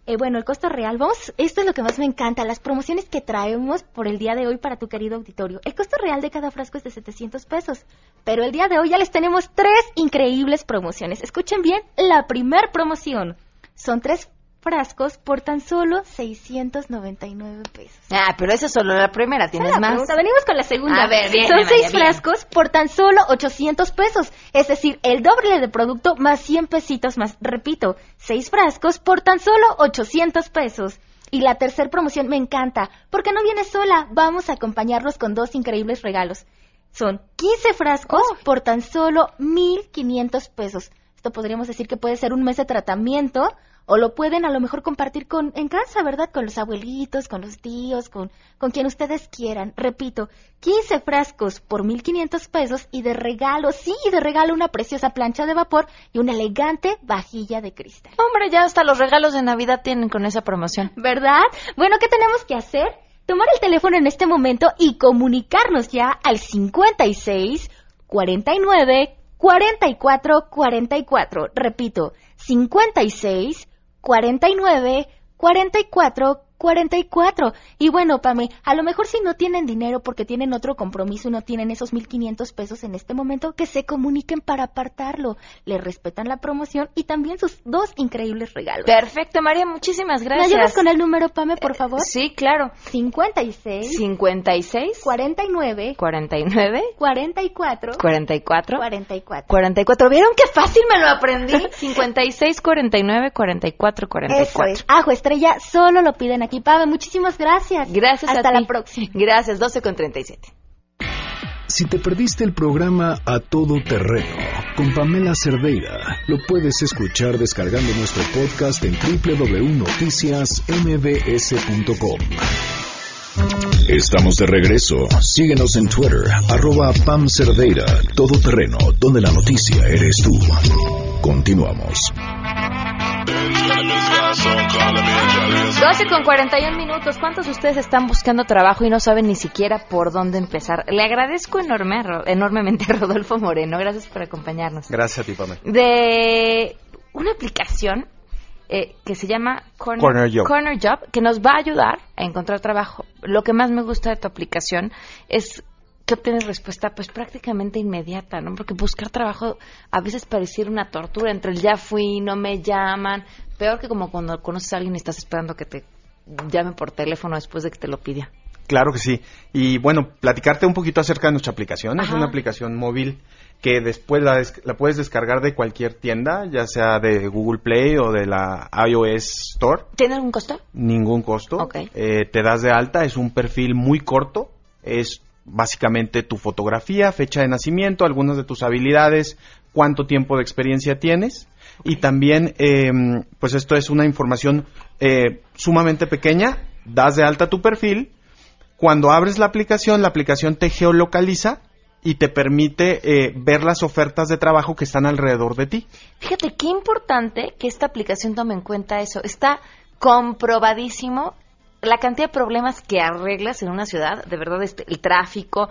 Eh, bueno, el costo real, vamos, esto es lo que más me encanta, las promociones que traemos por el día de hoy para tu querido auditorio. El costo real de cada frasco es de 700 pesos, pero el día de hoy ya les tenemos tres increíbles promociones. Escuchen bien, la primer promoción son tres frascos por tan solo 699 pesos. Ah, pero esa es solo la primera, ¿tienes más? Venimos con la segunda. A ver, bien, Son seis frascos por tan solo 800 pesos. Es decir, el doble de producto más 100 pesitos más. Repito, seis frascos por tan solo 800 pesos. Y la tercera promoción me encanta, porque no viene sola, vamos a acompañarlos con dos increíbles regalos. Son 15 frascos oh. por tan solo 1.500 pesos. Esto podríamos decir que puede ser un mes de tratamiento o lo pueden a lo mejor compartir con en casa, ¿verdad? Con los abuelitos, con los tíos, con, con quien ustedes quieran. Repito, 15 frascos por 1.500 pesos y de regalo, sí, de regalo una preciosa plancha de vapor y una elegante vajilla de cristal. Hombre, ya hasta los regalos de Navidad tienen con esa promoción. ¿Verdad? Bueno, ¿qué tenemos que hacer? Tomar el teléfono en este momento y comunicarnos ya al 56 49 44 44. Repito, 56 49 44 44. Y bueno, Pame, a lo mejor si no tienen dinero porque tienen otro compromiso y no tienen esos 1.500 pesos en este momento, que se comuniquen para apartarlo. Le respetan la promoción y también sus dos increíbles regalos. Perfecto, María, muchísimas gracias. ¿Me ayudas con el número, Pame, por eh, favor? sí, claro. 56. 56. 49. 49. 44. 44. 44. 44. ¿Vieron qué fácil me lo aprendí? 56, 49, 44, 44. Eso Ajo Estrella, solo lo piden aquí, Pame. Muchísimas gracias. Gracias Hasta la próxima. Gracias, 12 con 37. Si te perdiste el programa A Todo Terreno con Pamela Cerdeira, lo puedes escuchar descargando nuestro podcast en www.noticiasmbs.com. Estamos de regreso. Síguenos en Twitter, arroba Pam Cerdeira, Todo Terreno, donde la noticia eres tú. Continuamos. 12 con 41 minutos. ¿Cuántos de ustedes están buscando trabajo y no saben ni siquiera por dónde empezar? Le agradezco enorme, enormemente a Rodolfo Moreno. Gracias por acompañarnos. Gracias a ti, Pamela. De una aplicación eh, que se llama Corner, Job. Corner Job, que nos va a ayudar a encontrar trabajo. Lo que más me gusta de tu aplicación es que obtienes respuesta pues prácticamente inmediata, ¿no? Porque buscar trabajo a veces pareciera una tortura entre el ya fui, no me llaman, peor que como cuando conoces a alguien y estás esperando que te llame por teléfono después de que te lo pida. Claro que sí. Y bueno, platicarte un poquito acerca de nuestra aplicación. Es una aplicación móvil que después la, la, puedes descargar de cualquier tienda, ya sea de Google Play o de la iOS Store. ¿Tiene algún costo? Ningún costo. Eh, te das de alta, es un perfil muy corto, es básicamente tu fotografía, fecha de nacimiento, algunas de tus habilidades, cuánto tiempo de experiencia tienes. Y también, em, pues esto es una información eh, sumamente pequeña, das de alta tu perfil, cuando abres la aplicación, la aplicación te geolocaliza y te permite eh, ver las ofertas de trabajo que están alrededor de ti. Fíjate qué importante que esta aplicación tome en cuenta eso. Está comprobadísimo la cantidad de problemas que arreglas en una ciudad, de verdad, este, el tráfico,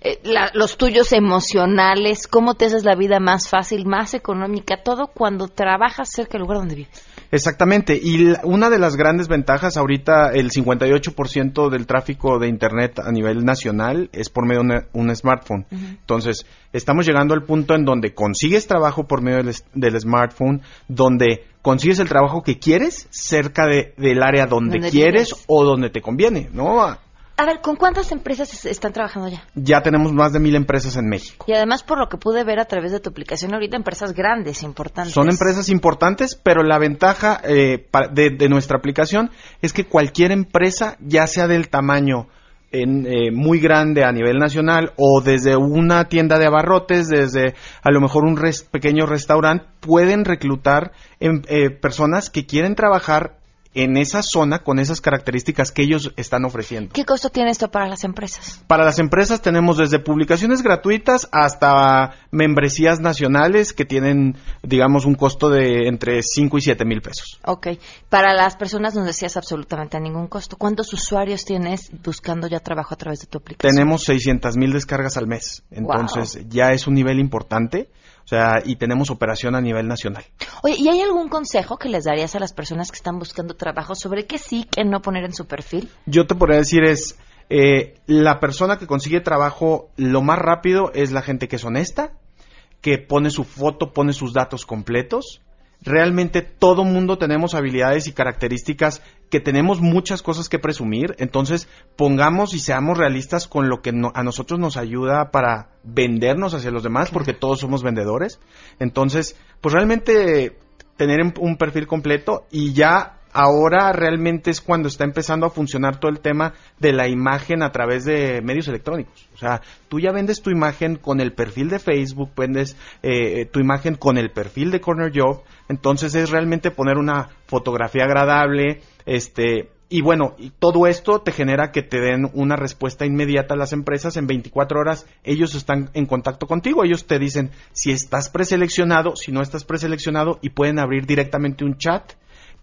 eh, los tuyos emocionales, cómo te haces la vida más fácil, más económica, todo cuando trabajas cerca del lugar donde vives. Exactamente, y una de las grandes ventajas ahorita, el 58% del tráfico de Internet a nivel nacional es por medio de un smartphone. Entonces, estamos llegando al punto en donde consigues trabajo por medio del, smartphone, donde consigues el trabajo que quieres cerca de, del área donde quieres o donde te conviene, ¿no? A ver, ¿con cuántas empresas están trabajando ya? Ya tenemos más de mil empresas en México. Y además, por lo que pude ver a través de tu aplicación, ahorita empresas grandes, importantes. Son empresas importantes, pero la ventaja eh, de, nuestra aplicación es que cualquier empresa, ya sea del tamaño en, eh, muy grande a nivel nacional o desde una tienda de abarrotes, desde a lo mejor un pequeño restaurante, pueden reclutar em, eh, personas que quieren trabajar en esa zona con esas características que ellos están ofreciendo. ¿Qué costo tiene esto para las empresas? Para las empresas tenemos desde publicaciones gratuitas hasta membresías nacionales que tienen, digamos, un costo de entre 5 y 7 mil pesos. Ok. Para las personas no decías absolutamente a ningún costo. ¿Cuántos usuarios tienes buscando ya trabajo a través de tu aplicación? Tenemos 600 mil descargas al mes. Entonces ya es un nivel importante. O sea, y tenemos operación a nivel nacional. Oye, ¿y hay algún consejo que les darías a las personas que están buscando trabajo sobre qué sí, qué no poner en su perfil? Yo te podría decir es, eh, la persona que consigue trabajo lo más rápido es la gente que es honesta, que pone su foto, pone sus datos completos, realmente todo mundo tenemos habilidades y características que tenemos muchas cosas que presumir, entonces pongamos y seamos realistas con lo que a nosotros nos ayuda para vendernos hacia los demás, porque todos somos vendedores. Entonces, pues realmente tener un perfil completo y ya ahora realmente es cuando está empezando a funcionar todo el tema de la imagen a través de medios electrónicos. O sea, tú ya vendes tu imagen con el perfil de Facebook, vendes eh, tu imagen con el perfil de Corner Job, entonces es realmente poner una fotografía agradable, este, y bueno, y todo esto te genera que te den una respuesta inmediata a las empresas. En 24 horas ellos están en contacto contigo. Ellos te dicen si estás preseleccionado, si no estás preseleccionado y pueden abrir directamente un chat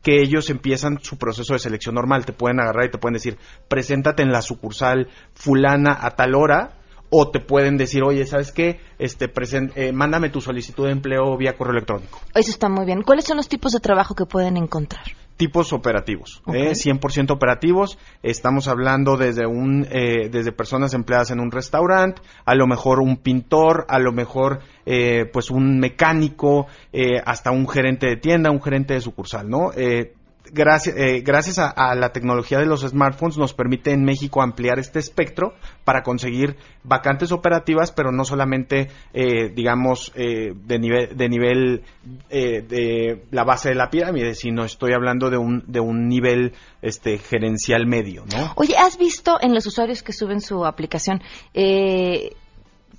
que ellos empiezan su proceso de selección normal. Te pueden agarrar y te pueden decir, preséntate en la sucursal fulana a tal hora, o te pueden decir, oye, ¿sabes qué? Este, eh, mándame tu solicitud de empleo vía correo electrónico. Eso está muy bien. ¿Cuáles son los tipos de trabajo que pueden encontrar? Tipos operativos, ¿eh? 100% operativos. Estamos hablando desde un eh, desde personas empleadas en un restaurante, a lo mejor un pintor, a lo mejor eh, pues un mecánico, eh, hasta un gerente de tienda, un gerente de sucursal, ¿no? Eh, gracias, eh, gracias a, la tecnología de los smartphones nos permite en México ampliar este espectro para conseguir vacantes operativas, pero no solamente, eh, digamos, eh, de nivel, de, nivel de la base de la pirámide, sino estoy hablando de un, de un nivel este, gerencial medio, ¿no? Oye, ¿has visto en los usuarios que suben su aplicación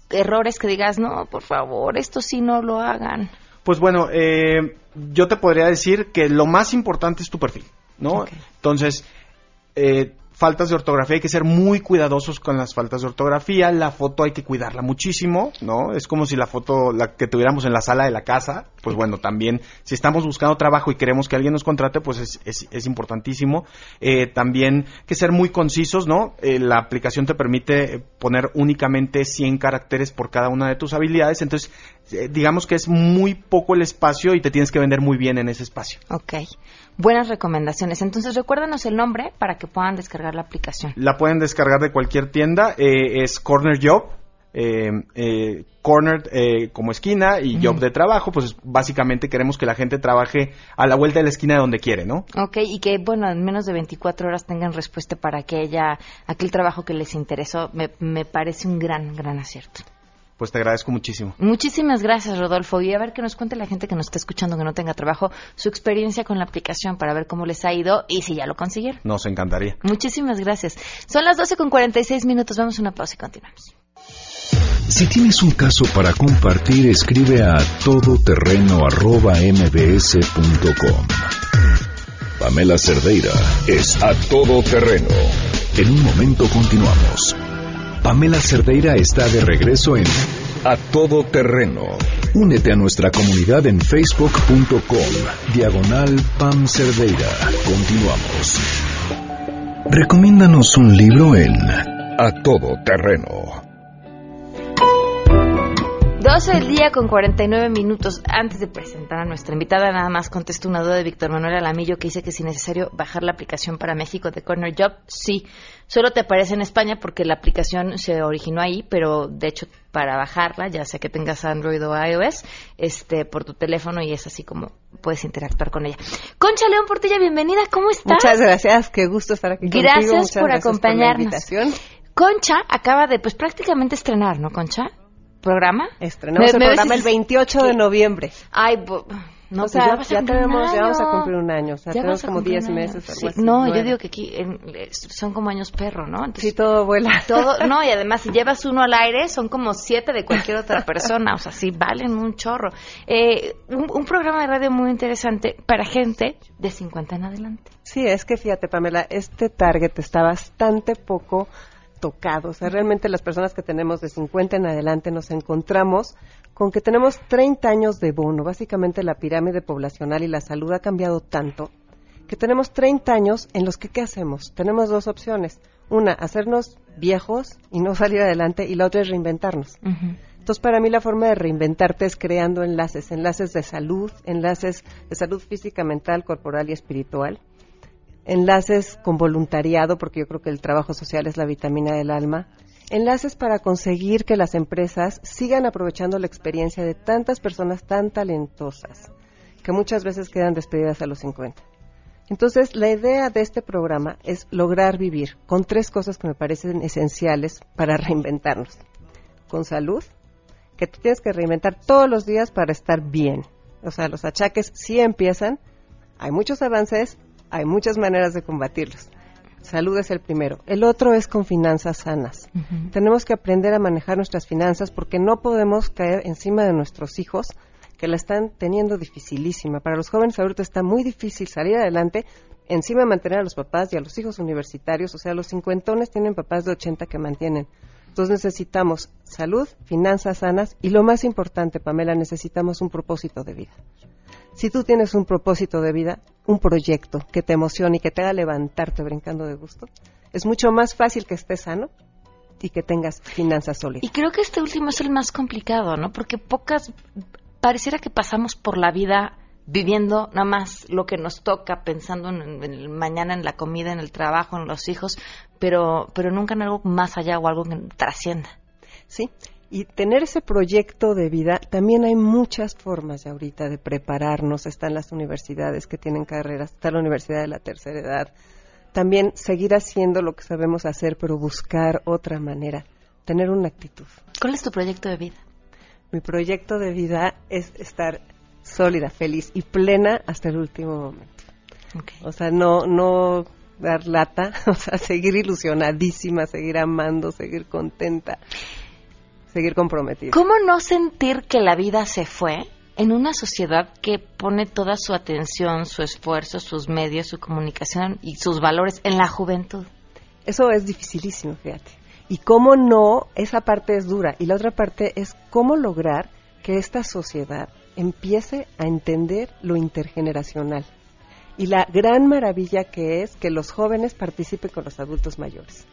errores que digas, no, por favor, esto sí no lo hagan? Pues bueno, eh, yo te podría decir que lo más importante es tu perfil, ¿no? Entonces, eh, faltas de ortografía, hay que ser muy cuidadosos con las faltas de ortografía, la foto hay que cuidarla muchísimo, ¿no? Es como si la foto la que tuviéramos en la sala de la casa, pues bueno, también si estamos buscando trabajo y queremos que alguien nos contrate, pues es, es, importantísimo. Eh, también que ser muy concisos, ¿no? Eh, la aplicación te permite poner únicamente 100 caracteres por cada una de tus habilidades, entonces digamos que es muy poco el espacio y te tienes que vender muy bien en ese espacio. Ok buenas recomendaciones. Entonces, recuérdanos el nombre para que puedan descargar la aplicación. La pueden descargar de cualquier tienda. Eh, es Corner Job. Eh, eh, corner eh, como esquina y job de trabajo, pues básicamente queremos que la gente trabaje a la vuelta de la esquina de donde quiere, ¿no? Ok, y que, bueno, en menos de 24 horas tengan respuesta para que aquel trabajo que les interesó, me, me parece un gran, gran acierto. Pues te agradezco muchísimo. Muchísimas gracias, Rodolfo. Y a ver que nos cuente la gente que nos está escuchando que no tenga trabajo su experiencia con la aplicación para ver cómo les ha ido y si ya lo consiguieron. Nos encantaría. Muchísimas gracias. Son las 12 con 46 minutos. Vamos a una pausa y continuamos. Si tienes un caso para compartir, escribe a todoterreno.mbs.com. Pamela Cerdeira es a todoterreno. En un momento continuamos. Pamela Cerdeira está de regreso en A Todo Terreno. Únete a nuestra comunidad en facebook.com, diagonal Pam Cerdeira. Continuamos. Recomiéndanos un libro en A Todo Terreno. 12 del día con 49 minutos. Antes de presentar a nuestra invitada, nada más contesto una duda de Víctor Manuel Alamillo que dice que si es necesario bajar la aplicación para México de Corner Job. Sí, solo te aparece en España porque la aplicación se originó ahí, pero de hecho para bajarla, ya sea que tengas Android o iOS, este, por tu teléfono y es así como puedes interactuar con ella. Concha León Portilla, bienvenida, ¿cómo estás? Muchas gracias, qué gusto estar aquí gracias contigo. por acompañarnos. Concha acaba de, pues prácticamente estrenar, ¿no, Concha? Programa? Estrenamos el programa el 28 de noviembre. Ay, no, o pues sea, ya, tenemos, ya vamos a cumplir un año, o sea, tenemos como 10 meses. no, yo digo que aquí son como años perro, ¿no? sí, todo vuela. Todo, no, y además si llevas uno al aire, son como siete de cualquier otra persona, o sea, sí, valen un chorro. Eh, un, un, programa de radio muy interesante para gente de 50 en adelante. Sí, es que fíjate, Pamela, este target está bastante poco tocado. O sea, realmente las personas que tenemos de 50 en adelante nos encontramos con que tenemos 30 años de bono. Básicamente la pirámide poblacional y la salud ha cambiado tanto que tenemos 30 años en los que ¿qué hacemos? Tenemos dos opciones. Una, hacernos viejos y no salir adelante y la otra es reinventarnos. Entonces, para mí la forma de reinventarte es creando enlaces, enlaces de salud, enlaces de salud física, mental, corporal y espiritual enlaces con voluntariado, porque yo creo que el trabajo social es la vitamina del alma, enlaces para conseguir que las empresas sigan aprovechando la experiencia de tantas personas tan talentosas que muchas veces quedan despedidas a los 50. Entonces, la idea de este programa es lograr vivir con tres cosas que me parecen esenciales para reinventarnos. Con salud, que tú tienes que reinventar todos los días para estar bien. O sea, los achaques sí empiezan, hay muchos avances, hay muchas maneras de combatirlos. Salud es el primero. El otro es con finanzas sanas. Tenemos que aprender a manejar nuestras finanzas porque no podemos caer encima de nuestros hijos que la están teniendo dificilísima. Para los jóvenes ahorita está muy difícil salir adelante, encima mantener a los papás y a los hijos universitarios, o sea, los cincuentones tienen papás de 80 que mantienen. Entonces necesitamos salud, finanzas sanas y lo más importante, Pamela, necesitamos un propósito de vida. Si tú tienes un propósito de vida, un proyecto que te emocione y que te haga levantarte brincando de gusto, es mucho más fácil que estés sano y que tengas finanzas sólidas. Y creo que este último es el más complicado, ¿no? Porque pocas pareciera que pasamos por la vida viviendo nada más lo que nos toca, pensando en, el mañana, en la comida, en el trabajo, en los hijos, pero, pero nunca en algo más allá o algo que trascienda. Sí, y tener ese proyecto de vida, también hay muchas formas de ahorita de prepararnos. Están las universidades que tienen carreras, está la Universidad de la Tercera Edad. También seguir haciendo lo que sabemos hacer, pero buscar otra manera, tener una actitud. ¿Cuál es tu proyecto de vida? mi proyecto de vida es estar sólida, feliz y plena hasta el último momento. O sea, no, no dar lata, o sea, seguir ilusionadísima, seguir amando, seguir contenta, seguir comprometida. ¿Cómo no sentir que la vida se fue en una sociedad que pone toda su atención, su esfuerzo, sus medios, su comunicación y sus valores en la juventud? Eso es dificilísimo, fíjate. Y cómo no, esa parte es dura. Y la otra parte es cómo lograr que esta sociedad empiece a entender lo intergeneracional. Y la gran maravilla que es que los jóvenes participen con los adultos mayores.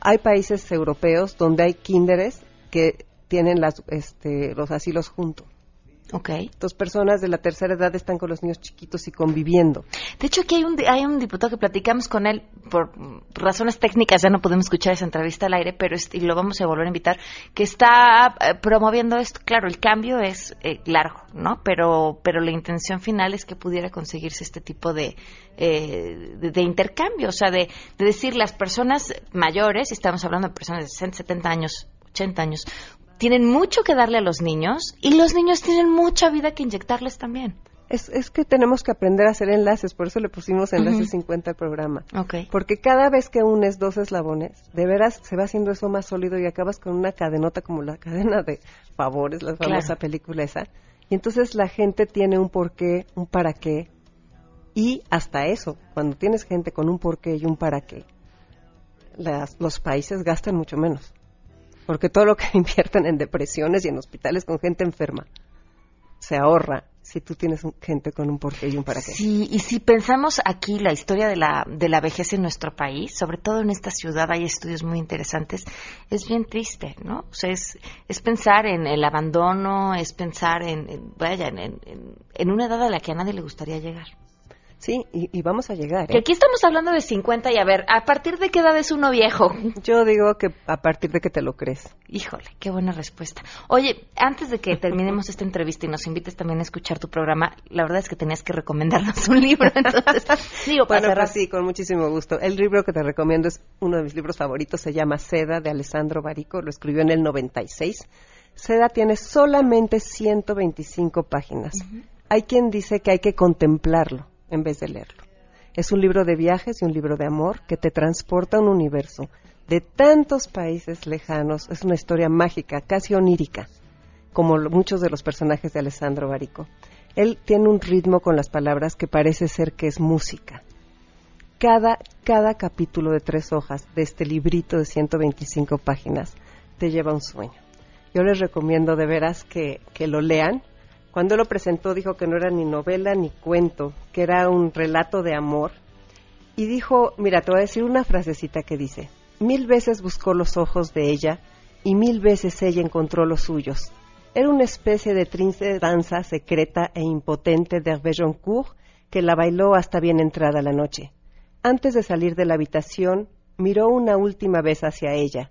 Hay países europeos donde hay kinderes que tienen las, este, los asilos juntos. Okay. Dos personas de la tercera edad están con los niños chiquitos y conviviendo. De hecho, aquí hay un, hay un diputado que platicamos con él por razones técnicas, ya no podemos escuchar esa entrevista al aire, pero y lo vamos a volver a invitar, que está eh, promoviendo esto. Claro, el cambio es eh, largo, ¿no? Pero, pero la intención final es que pudiera conseguirse este tipo de, eh, de, intercambio, o sea, de, de decir las personas mayores, estamos hablando de personas de 60, 70 años, 80 años, tienen mucho que darle a los niños y los niños tienen mucha vida que inyectarles también. Es, es que tenemos que aprender a hacer enlaces, por eso le pusimos enlaces 50 al programa. Okay. Porque cada vez que unes dos eslabones, de veras se va haciendo eso más sólido y acabas con una cadenota como la cadena de favores, la famosa película esa. Y entonces la gente tiene un porqué, un para qué. Y hasta eso, cuando tienes gente con un porqué y un para qué, las, los países gastan mucho menos porque todo lo que invierten en depresiones y en hospitales con gente enferma se ahorra si tú tienes gente con un porqué y un para qué. Sí, y si pensamos aquí la historia de la, de la vejez en nuestro país, sobre todo en esta ciudad hay estudios muy interesantes, es bien triste, ¿no? O sea, es, es pensar en el abandono, es pensar en, vaya, en, en una edad a la que a nadie le gustaría llegar. Sí, y, vamos a llegar. Que ¿eh? aquí estamos hablando de 50 y a ver, ¿a partir de qué edad es uno viejo? Yo digo que a partir de que te lo crees. Híjole, qué buena respuesta. Oye, antes de que terminemos esta entrevista y nos invites también a escuchar tu programa, la verdad es que tenías que recomendarnos un libro, entonces digo, para bueno, pues sí, con muchísimo gusto. El libro que te recomiendo es uno de mis libros favoritos, se llama Seda de Alessandro Barico, lo escribió en el 96. Seda tiene solamente 125 páginas. Hay quien dice que hay que contemplarlo en vez de leerlo. Es un libro de viajes y un libro de amor que te transporta a un universo de tantos países lejanos. Es una historia mágica, casi onírica, como muchos de los personajes de Alessandro Barico. Él tiene un ritmo con las palabras que parece ser que es música. Cada, cada capítulo de tres hojas de este librito de 125 páginas te lleva un sueño. Yo les recomiendo de veras que, que lo lean cuando lo presentó dijo que no era ni novela ni cuento, que era un relato de amor. Y dijo, mira, te voy a decir una frasecita que dice, mil veces buscó los ojos de ella y mil veces ella encontró los suyos. Era una especie de triste danza secreta e impotente de Hervé que la bailó hasta bien entrada la noche. Antes de salir de la habitación, miró una última vez hacia ella.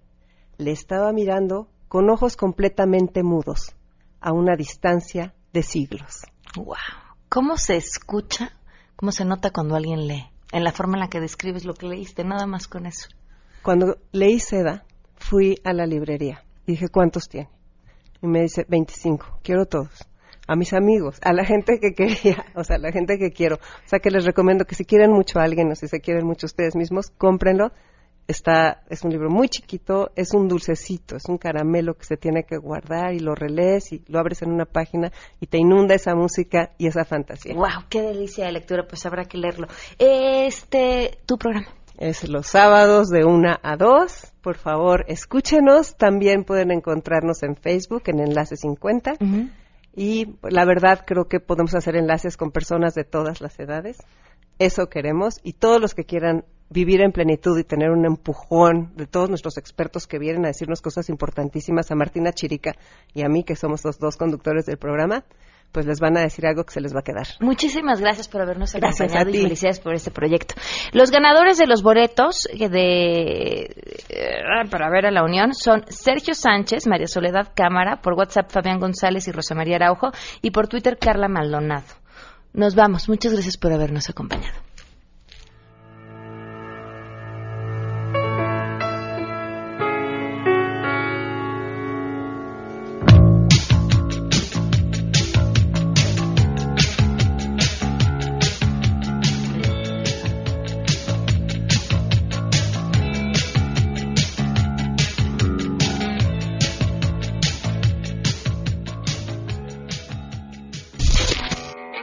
Le estaba mirando con ojos completamente mudos, a una distancia de siglos. ¡Wow! ¿Cómo se escucha? ¿Cómo se nota cuando alguien lee? En la forma en la que describes lo que leíste, nada más con eso. Cuando leí Seda, fui a la librería y dije, ¿cuántos tiene? Y me dice, 25, quiero todos. A mis amigos, a la gente que quería, o sea, a la gente que quiero. O sea, que les recomiendo que si quieren mucho a alguien o si se quieren mucho ustedes mismos, cómprenlo está, es un libro muy chiquito, es un dulcecito, es un caramelo que se tiene que guardar y lo relees y lo abres en una página y te inunda esa música y esa fantasía. ¡Wow! ¡Qué delicia de lectura! Pues habrá que leerlo. Este, tu programa. Es los sábados de una a dos. Por favor, escúchenos. También pueden encontrarnos en Facebook en Enlace 50. Y la verdad creo que podemos hacer enlaces con personas de todas las edades. Eso queremos. Y todos los que quieran vivir en plenitud y tener un empujón de todos nuestros expertos que vienen a decirnos cosas importantísimas, a Martina Chirica y a mí, que somos los dos conductores del programa, pues les van a decir algo que se les va a quedar. Muchísimas gracias por habernos acompañado y felicidades por este proyecto. Los ganadores de los boletos de eh, para ver a la Unión son Sergio Sánchez, María Soledad Cámara, por WhatsApp Fabián González y Rosa María Araujo y por Twitter Carla Maldonado. Nos vamos. Muchas gracias por habernos acompañado.